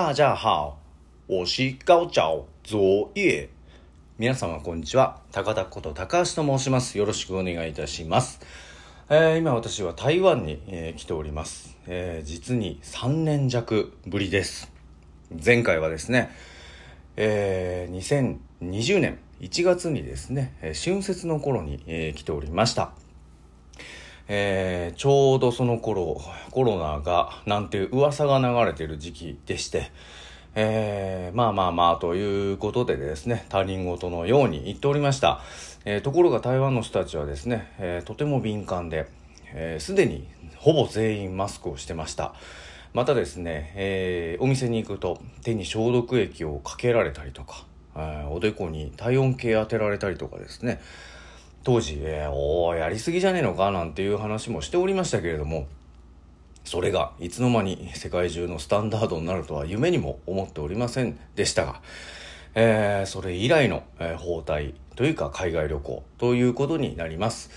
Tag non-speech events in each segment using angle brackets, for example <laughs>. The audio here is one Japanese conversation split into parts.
大家好，我是高脚左叶。皆様こんにちは。高田こと高橋と申します。よろしくお願いいたします。えー今私は台湾に、えー来ております、えー実に3年弱ぶりです。前回はですね、えー2020年1月にですね、えー春節の頃に、えー来ておりました。えーちょうどその頃コロナがなんていう噂が流れてる時期でして、えーまあまあまあということでですね他人事のように言っておりました、えーところが台湾の人たちはですね、えーとても敏感ですで、にほぼ全員マスクをしてました。またですね、えお店に行くと手に消毒液をかけられたりとか、えおでこに体温計当てられたりとかですね当時、えーおやりすぎじゃねえのかなんていう話もしておりましたけれどもそれがいつの間に世界中のスタンダードになるとは夢にも思っておりませんでしたが、えーそれ以来の、えー訪台というか海外旅行ということになります。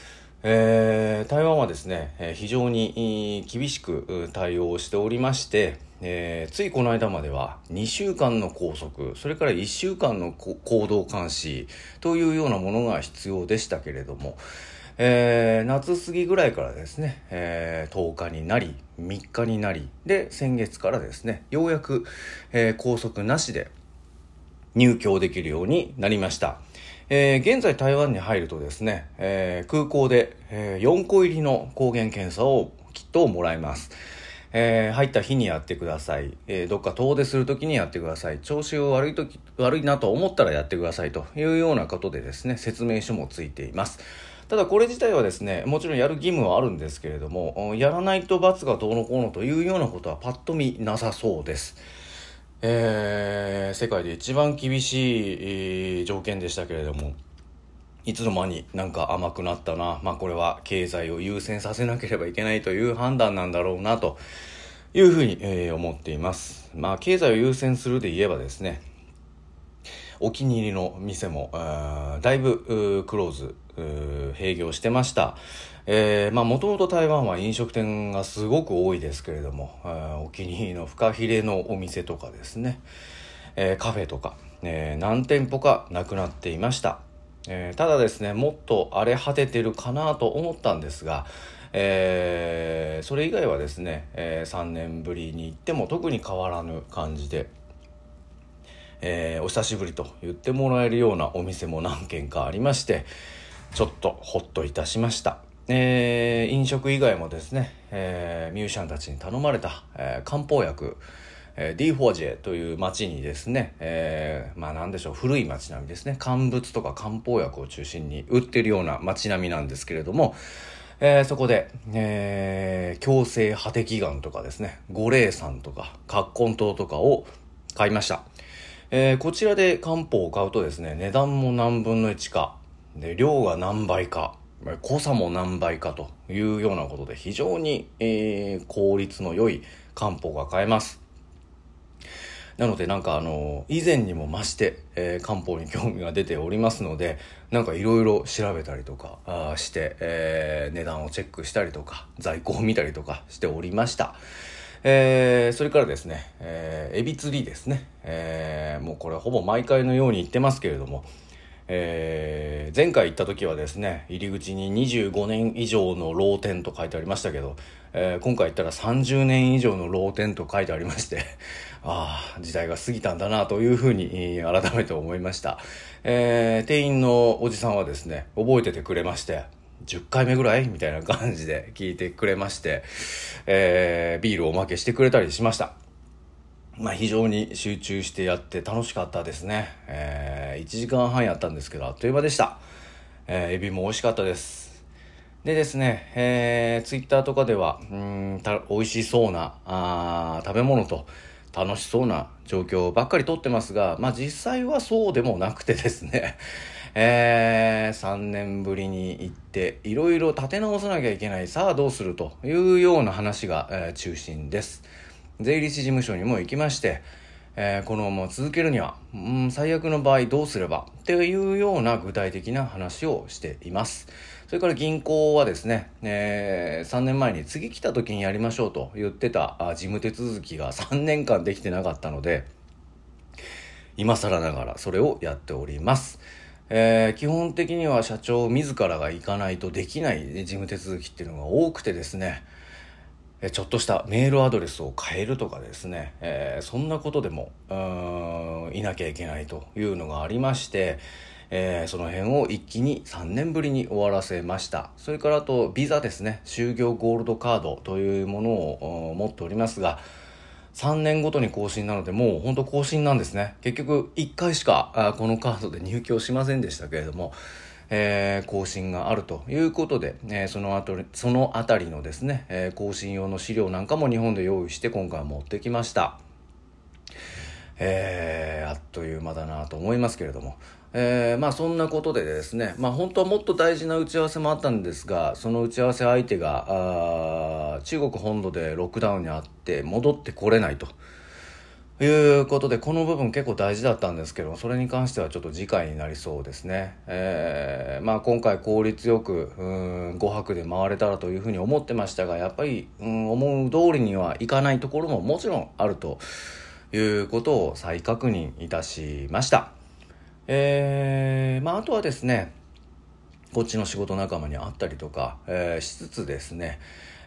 えー台湾はですね、えー非常に厳しく対応しておりまして、えーついこの間までは2週間の拘束それから1週間の行動監視というようなものが必要でしたけれども、えー夏過ぎぐらいからですね、えー10日になり3日になりで先月からですねようやく、えー拘束なしで入居できるようになりました。えー現在台湾に入るとですね、えー空港で、え4個入りの抗原検査をきっともらえます。えー入った日にやってください、えーどっか遠出するときにやってください。調子が悪い時悪いなと思ったらやってくださいというようなことでですね説明書もついています。ただこれ自体はですねもちろんやる義務はあるんですけれどもやらないと罰がどうのこうのというようなことはパッと見なさそうです。えー世界で一番厳しい条件でしたけれどもいつの間になんか甘くなったな。まあこれは経済を優先させなければいけないという判断なんだろうなというふうに、えー思っています。まあ経済を優先するで言えばですね、お気に入りの店も、あだいぶクローズ、うー閉業してました。えーまあもともと台湾は飲食店がすごく多いですけれども、お気に入りのフカヒレのお店とかですね、えーカフェとか、えー何店舗かなくなっていました。えーただですねもっと荒れ果ててるかなと思ったんですが、えーそれ以外はですね、え3年ぶりに行っても特に変わらぬ感じで、えお久しぶりと言ってもらえるようなお店も何軒かありましてちょっとホッといたしました。え飲食以外もですね、えーミュージシャンたちに頼まれた、え漢方薬えーディーフォージェという町にですね、えーまあなんでしょう、古い町並みですね。乾物とか漢方薬を中心に売ってるような町並みなんですけれども、えーそこで、えー強制破滴丸とかですね、五苓散とか、葛根湯とかを買いました。えーこちらで漢方を買うとですね、値段も何分の1か、で量が何倍か、濃さも何倍かというようなことで非常に、えー効率の良い漢方が買えます。なのでなんかあの以前にも増して、えー漢方に興味が出ておりますのでなんかいろいろ調べたりとかあして、えー値段をチェックしたりとか在庫を見たりとかしておりました。えーそれからですね、えーエビ釣りですね、えーもうこれほぼ毎回のように言ってますけれども、えー前回行った時はですね入り口に25年以上の老店と書いてありましたけど、えー今回行ったら30年以上の老店と書いてありまして <laughs> ああ時代が過ぎたんだなというふうに改めて思いました、えー店員のおじさんはですね覚えててくれまして10回目ぐらい？みたいな感じで聞いてくれまして、えービールをおまけしてくれたりしましたまあ、非常に集中してやって楽しかったですね。えー1時間半やったんですけど、あっという間でした。えーエビも美味しかったです。でですね、えー、ツイッターとかでは、うん、た美味しそうなあ食べ物と楽しそうな状況ばっかり撮ってますが、まあ実際はそうでもなくてですね、<laughs> えー、3年ぶりに行って、いろいろ立て直さなきゃいけない、さあどうするというような話が、えー中心です。税理士事務所にも行きまして、えーこのまま続けるには、うん、最悪の場合どうすればっていうような具体的な話をしています。それから銀行はですね、えー、3年前に次来た時にやりましょうと言ってた事務手続きが3年間できてなかったので、今更ながらそれをやっております。えー、基本的には社長自らが行かないとできない事務手続きっていうのが多くてですね、ちょっとしたメールアドレスを変えるとかですね、えー、そんなことでもいなきゃいけないというのがありまして、えー、その辺を一気に3年ぶりに終わらせましたそれからあとビザですね就業ゴールドカードというものを持っておりますが3年ごとに更新なので、もう本当更新なんですね。結局、1回しかこのカードで入居しませんでしたけれども、えー、更新があるということで、えー、そのあとそのあたりのですね、えー、更新用の資料なんかも日本で用意して今回は持ってきました。えー、あっという間だなと思いますけれども、えー、まあそんなことでですね、まあ本当はもっと大事な打ち合わせもあったんですが、その打ち合わせ相手が、あ中国本土でロックダウンにあって戻ってこれないと。いうことで、この部分結構大事だったんですけど、それに関してはちょっと次回になりそうですね。えー、まあ今回効率よく、うん、5泊で回れたらというふうに思ってましたが、やっぱり、うん、思う通りにはいかないところももちろんあるということを再確認いたしました。えー、まあ、あとはですね、こっちの仕事仲間に会ったりとか、えー、しつつですね、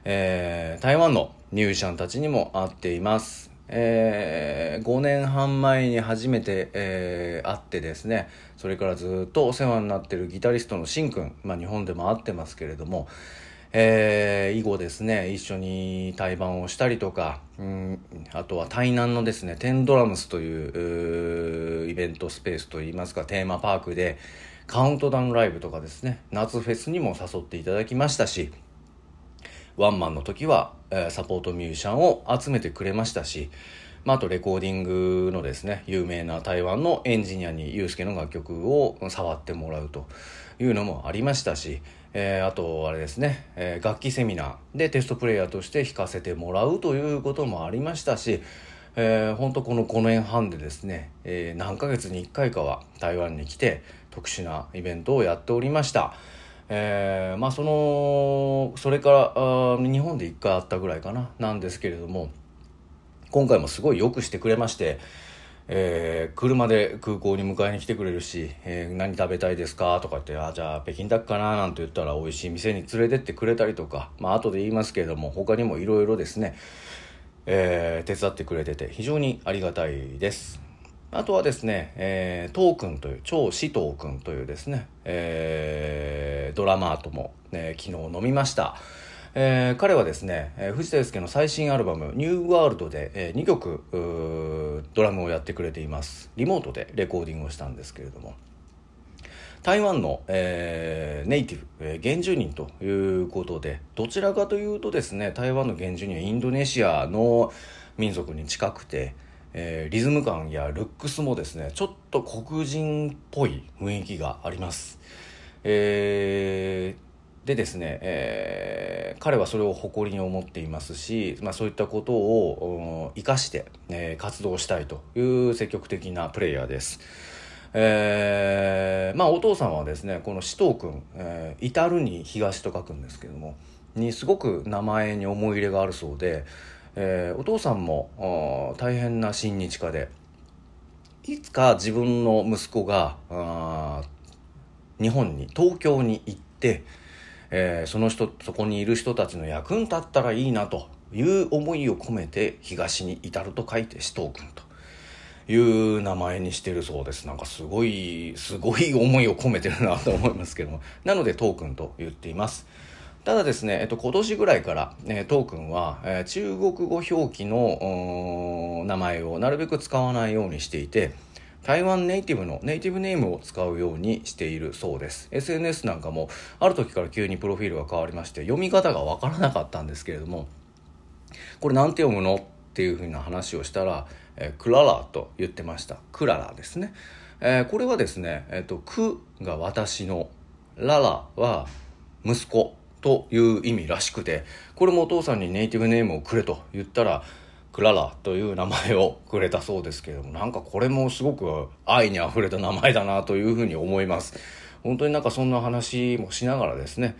えー、台湾のミューシャンたちにも会っています。えー、5年半前に初めて、えー、会ってですね、それからずっとお世話になってるギタリストのしんくん、まあ日本でも会ってますけれども、えー、以後ですね、一緒に対バンをしたりとか、うん、あとは台南のですね、テンドラムスというイベントスペースといいますか、テーマパークで、カウントダウンライブとかですね、夏フェスにも誘っていただきましたし、ワンマンの時は、えー、サポートミュージシャンを集めてくれましたし、まあ、あとレコーディングのですね、有名な台湾のエンジニアにユースケの楽曲を触ってもらうと。いうのもありましたし、えー、あとあれですね、えー、楽器セミナーでテストプレイヤーとして弾かせてもらうということもありましたし、えー、本当この5年半でですね、えー、何ヶ月に1回かは台湾に来て特殊なイベントをやっておりました。えー、まあそのそれからあ日本で1回あったぐらいかななんですけれども今回もすごいよくしてくれまして、えー、車で空港に迎えに来てくれるし、えー、何食べたいですか？とか言って、あ、じゃあ北京ダックかな？なんて言ったら美味しい店に連れてってくれたりとか、まあ後で言いますけれども、他にもいろいろですね、えー、手伝ってくれてて非常にありがたいです。あとはですね、えー、トークンという、超死トークンというですね、えー、ドラマーとも、ね、昨日飲みました。えー、彼はですね、え、藤田祐介の最新アルバム「ニューワールドで」えー、2曲ドラムをやってくれています。リモートでレコーディングをしたんですけれども。台湾の、えー、ネイティブ、えー、原住民ということでどちらかというとですね台湾の原住民はインドネシアの民族に近くて、えー、リズム感やルックスもですねちょっと黒人っぽい雰囲気があります、えー、でですね、えー、彼はそれを誇りに思っていますし、まあ、そういったことを生かして、えー、活動したいという積極的なプレイヤーです。えー、まあお父さんはですねこの紫藤君、えー、至るに東と書くんですけどもにすごく名前に思い入れがあるそうで、えー、お父さんも大変な親日家でいつか自分の息子が日本に東京に行ってえー、その人そこにいる人たちの役に立ったらいいなという思いを込めて東に至ると書いて紫藤君と。いう名前にしてるそうです。なんかすごいすごい思いを込めてるなと思いますけども。なのでトークンと言っています。ただですね、えっと、今年ぐらいから、えー、トークンは、えー、中国語表記の名前をなるべく使わないようにしていて台湾ネイティブのネイティブネームを使うようにしているそうです。SNS なんかもある時から急にプロフィールが変わりまして読み方がわからなかったんですけれどもこれなんて読むの？っていうふうな話をしたら、えー、クララと言ってました。クララですね、えー、これはですね、えーと、クが私のララは息子という意味らしくてこれもお父さんにネイティブネームをくれと言ったらクララという名前をくれたそうですけれどもなんかこれもすごく愛にあふれた名前だなというふうに思います本当になんかそんな話もしながらですね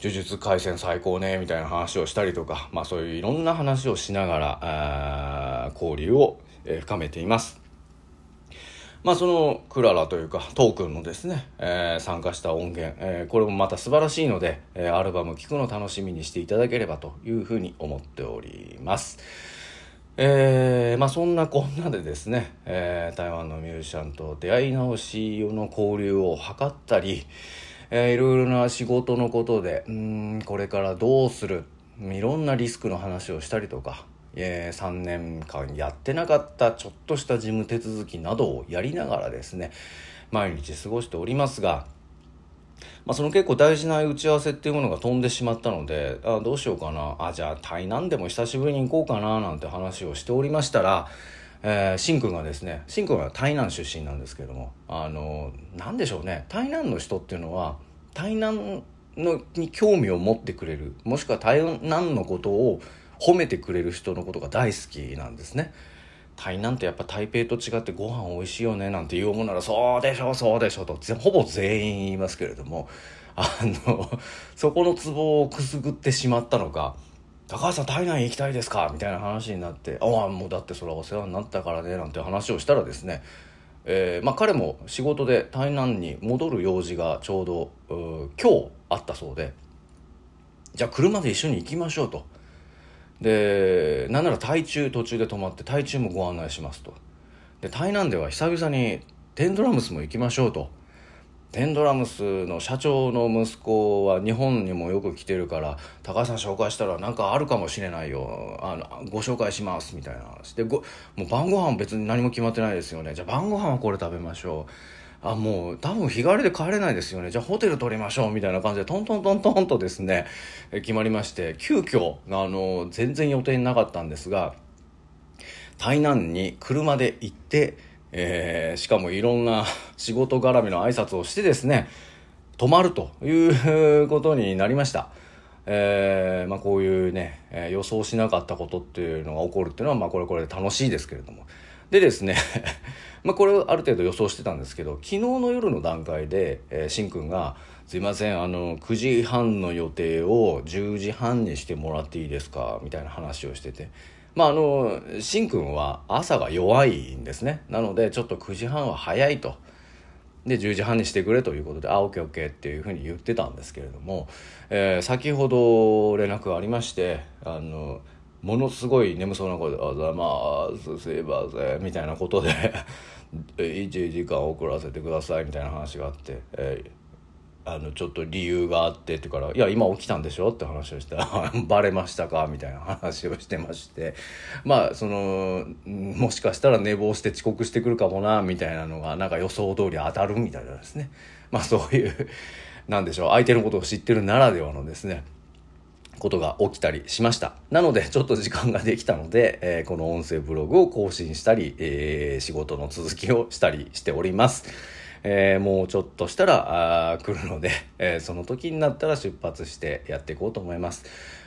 呪術廻戦最高ねみたいな話をしたりとか、まあ、そういういろんな話をしながら交流を深めています。まあそのクララというかトークンのですね、えー、参加した音源、えー、これもまた素晴らしいので、え、アルバム聴くの楽しみにしていただければというふうに思っております。えー、まあそんなこんなでですね、えー、台湾のミュージシャンと出会い直しの交流を図ったり、えー、いろいろな仕事のことでうんこれからどうするいろんなリスクの話をしたりとかえー、3年間やってなかったちょっとした事務手続きなどをやりながらですね毎日過ごしておりますが、まあ、その結構大事な打ち合わせっていうものが飛んでしまったのであどうしようかなあじゃあ台南でも久しぶりに行こうかななんて話をしておりましたらえー、しんくんがですねしんくんは台南出身なんですけどもあのなんでしょうね台南の人っていうのは台南のに興味を持ってくれるもしくは台南のことを褒めてくれる人のことが大好きなんですね。台南ってやっぱ台北と違ってご飯美味しいよねなんて言うもんならそうでしょそうでしょとほぼ全員言いますけれどもあのそこのツボをくすぐってしまったのか「高橋さん台南行きたいですか?」みたいな話になって「ああもうだってそれはお世話になったからね」なんて話をしたらですねえー、まあ、彼も仕事で台南に戻る用事がちょうど今日あったそうでじゃあ車で一緒に行きましょうと。でなんなら台中途中で止まって台中もご案内しますと。で台南では久々にテンドラムスも行きましょうと。テンドラムスの社長の息子は日本にもよく来てるから高橋さん紹介したらなんかあるかもしれないよ。あのご紹介しますみたいな話。でごもう晩ご飯別に何も決まってないですよね。じゃあ晩ご飯はこれ食べましょう。あもう多分日帰りで帰れないですよねじゃあホテル取りましょうみたいな感じでトントントントンとですね決まりまして急遽あの全然予定になかったんですが台南に車で行って、えー、しかもいろんな <laughs> 仕事絡みの挨拶をしてですね泊まるということになりました。えーまあ、こういうね、えー、予想しなかったことっていうのが起こるっていうのは、まあ、これこれで楽しいですけれどもでですね <laughs> まあこれをある程度予想してたんですけど昨日の夜の段階で、えー、しんくんが「すいませんあの9時半の予定を10時半にしてもらっていいですか」みたいな話をしてて。まああのしんくんは朝が弱いんですねなのでちょっと9時半は早いとで10時半にしてくれということで「あオッケーオッケー」っていうふうに言ってたんですけれども、えー、先ほど連絡がありましてあのものすごい眠そうな声で「あざますすいません」みたいなことで <laughs> 1時間遅らせてくださいみたいな話があって、えー、あのちょっと理由があってってから「いや今起きたんでしょ?」って話をして「<laughs> バレましたか?」みたいな話をしてましてまあそのもしかしたら寝坊して遅刻してくるかもなみたいなのがなんか予想通り当たるみたいなですねまあそういうなんでしょう相手のことを知ってるならではのですねことが起きたりしました。なので、ちょっと時間ができたので、えー、この音声ブログを更新したり、えー、仕事の続きをしたりしております。えー、もうちょっとしたら来るので、えその時になったら出発してやっていこうと思います。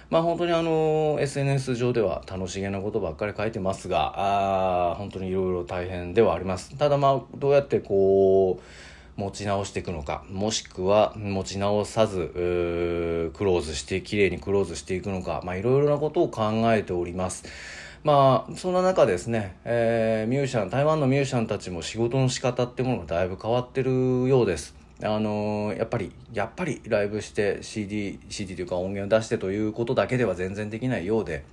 まあ本当にあの SNS 上では楽しげなことばっかり書いてますが、あ本当にいろいろ大変ではあります。ただまあどうやってこう、持ち直していくのかもしくは持ち直さずクローズしてきれいにクローズしていくのかいろいろなことを考えております。まあそんな中ですね、えー、ミュージシャン台湾のミュージシャンたちも仕事の仕方ってものがだいぶ変わってるようです。あのー、やっぱりやっぱりライブして CD CD というか音源を出してということだけでは全然できないようで。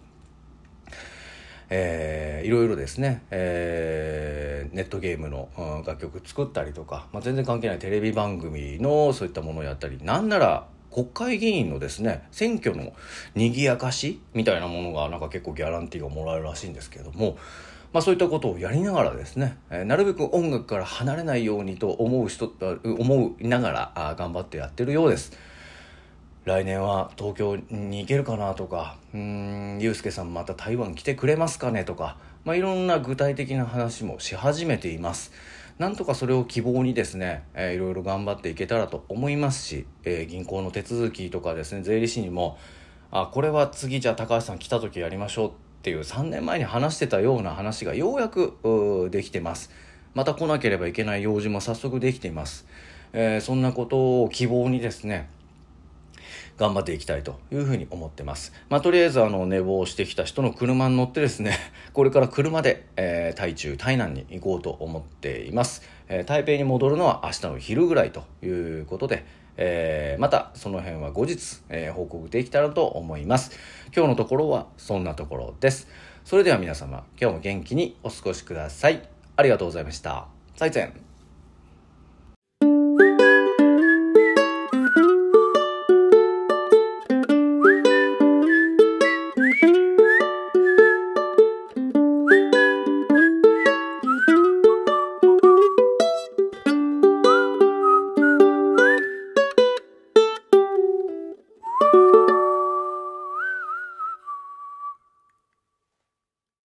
えー、いろいろですね、えー、ネットゲームの、楽曲作ったりとか、まあ、全然関係ないテレビ番組のそういったものをやったりなんなら国会議員のですね選挙の賑やかしみたいなものがなんか結構ギャランティーがもらえるらしいんですけれども、まあ、そういったことをやりながらですね、えー、なるべく音楽から離れないようにと思う人思いながらあ頑張ってやってるようです。来年は東京に行けるかなとかうんユうスケさんまた台湾来てくれますかねとか、まあ、いろんな具体的な話もし始めています。なんとかそれを希望にですね、えー、いろいろ頑張っていけたらと思いますし、えー、銀行の手続きとかですね税理士にもあこれは次じゃあ高橋さん来た時やりましょうっていう3年前に話してたような話がようやくできてます。また来なければいけない用事も早速できています。えー、そんなことを希望にですね、頑張っていきたいというふうに思ってます。まあ、とりあえずあの寝坊してきた人の車に乗ってですね、<laughs> これから車で、えー、台中、台南に行こうと思っています。えー、台北に戻るのは明日の昼ぐらいということで、えー、またその辺は後日、えー、報告できたらと思います。今日のところはそんなところです。それでは皆様、今日も元気にお過ごしください。ありがとうございました。再见。